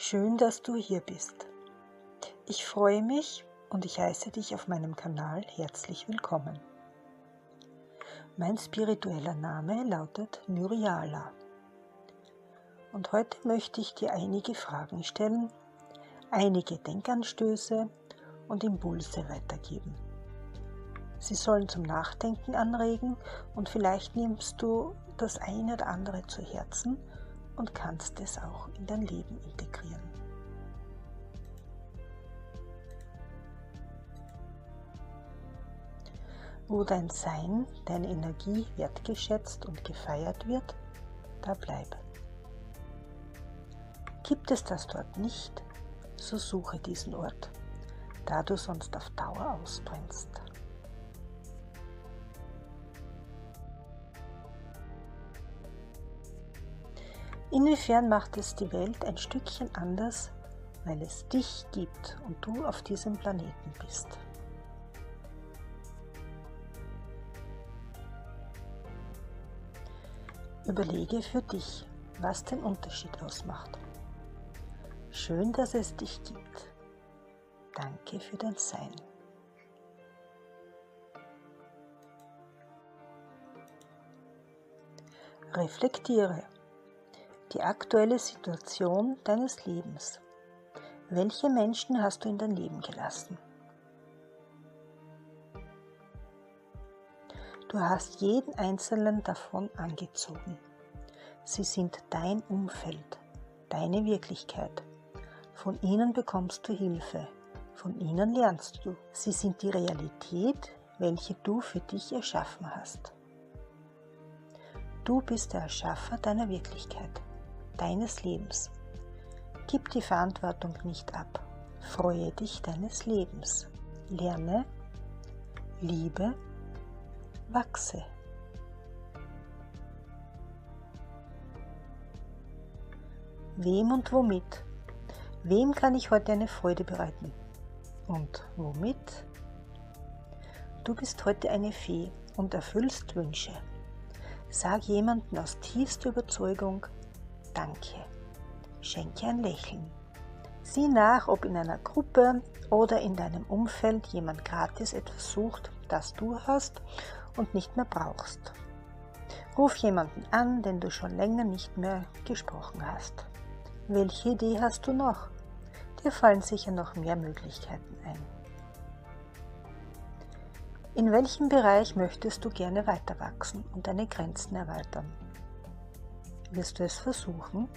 Schön, dass du hier bist. Ich freue mich und ich heiße dich auf meinem Kanal herzlich willkommen. Mein spiritueller Name lautet Myriala. Und heute möchte ich dir einige Fragen stellen, einige Denkanstöße und Impulse weitergeben. Sie sollen zum Nachdenken anregen und vielleicht nimmst du das eine oder andere zu Herzen und kannst es auch in dein Leben integrieren. Wo dein Sein, deine Energie wertgeschätzt und gefeiert wird, da bleib. Gibt es das dort nicht, so suche diesen Ort, da du sonst auf Dauer ausbrennst. Inwiefern macht es die Welt ein Stückchen anders, weil es dich gibt und du auf diesem Planeten bist? Überlege für dich, was den Unterschied ausmacht. Schön, dass es dich gibt. Danke für dein Sein. Reflektiere die aktuelle Situation deines Lebens. Welche Menschen hast du in dein Leben gelassen? Du hast jeden einzelnen davon angezogen. Sie sind dein Umfeld, deine Wirklichkeit. Von ihnen bekommst du Hilfe, von ihnen lernst du. Sie sind die Realität, welche du für dich erschaffen hast. Du bist der Erschaffer deiner Wirklichkeit deines Lebens. Gib die Verantwortung nicht ab. Freue dich deines Lebens. Lerne, liebe, wachse. Wem und womit? Wem kann ich heute eine Freude bereiten? Und womit? Du bist heute eine Fee und erfüllst Wünsche. Sag jemanden aus tiefster Überzeugung, Danke. Schenke ein Lächeln. Sieh nach, ob in einer Gruppe oder in deinem Umfeld jemand gratis etwas sucht, das du hast und nicht mehr brauchst. Ruf jemanden an, den du schon länger nicht mehr gesprochen hast. Welche Idee hast du noch? Dir fallen sicher noch mehr Möglichkeiten ein. In welchem Bereich möchtest du gerne weiter wachsen und deine Grenzen erweitern? Wirst du es versuchen?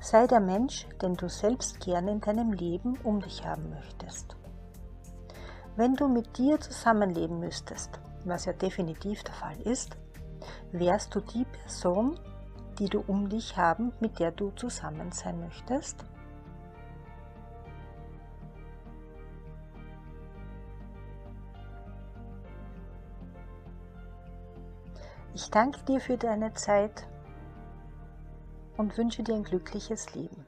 Sei der Mensch, den du selbst gerne in deinem Leben um dich haben möchtest. Wenn du mit dir zusammenleben müsstest, was ja definitiv der Fall ist, wärst du die Person, die du um dich haben, mit der du zusammen sein möchtest? Ich danke dir für deine Zeit und wünsche dir ein glückliches Leben.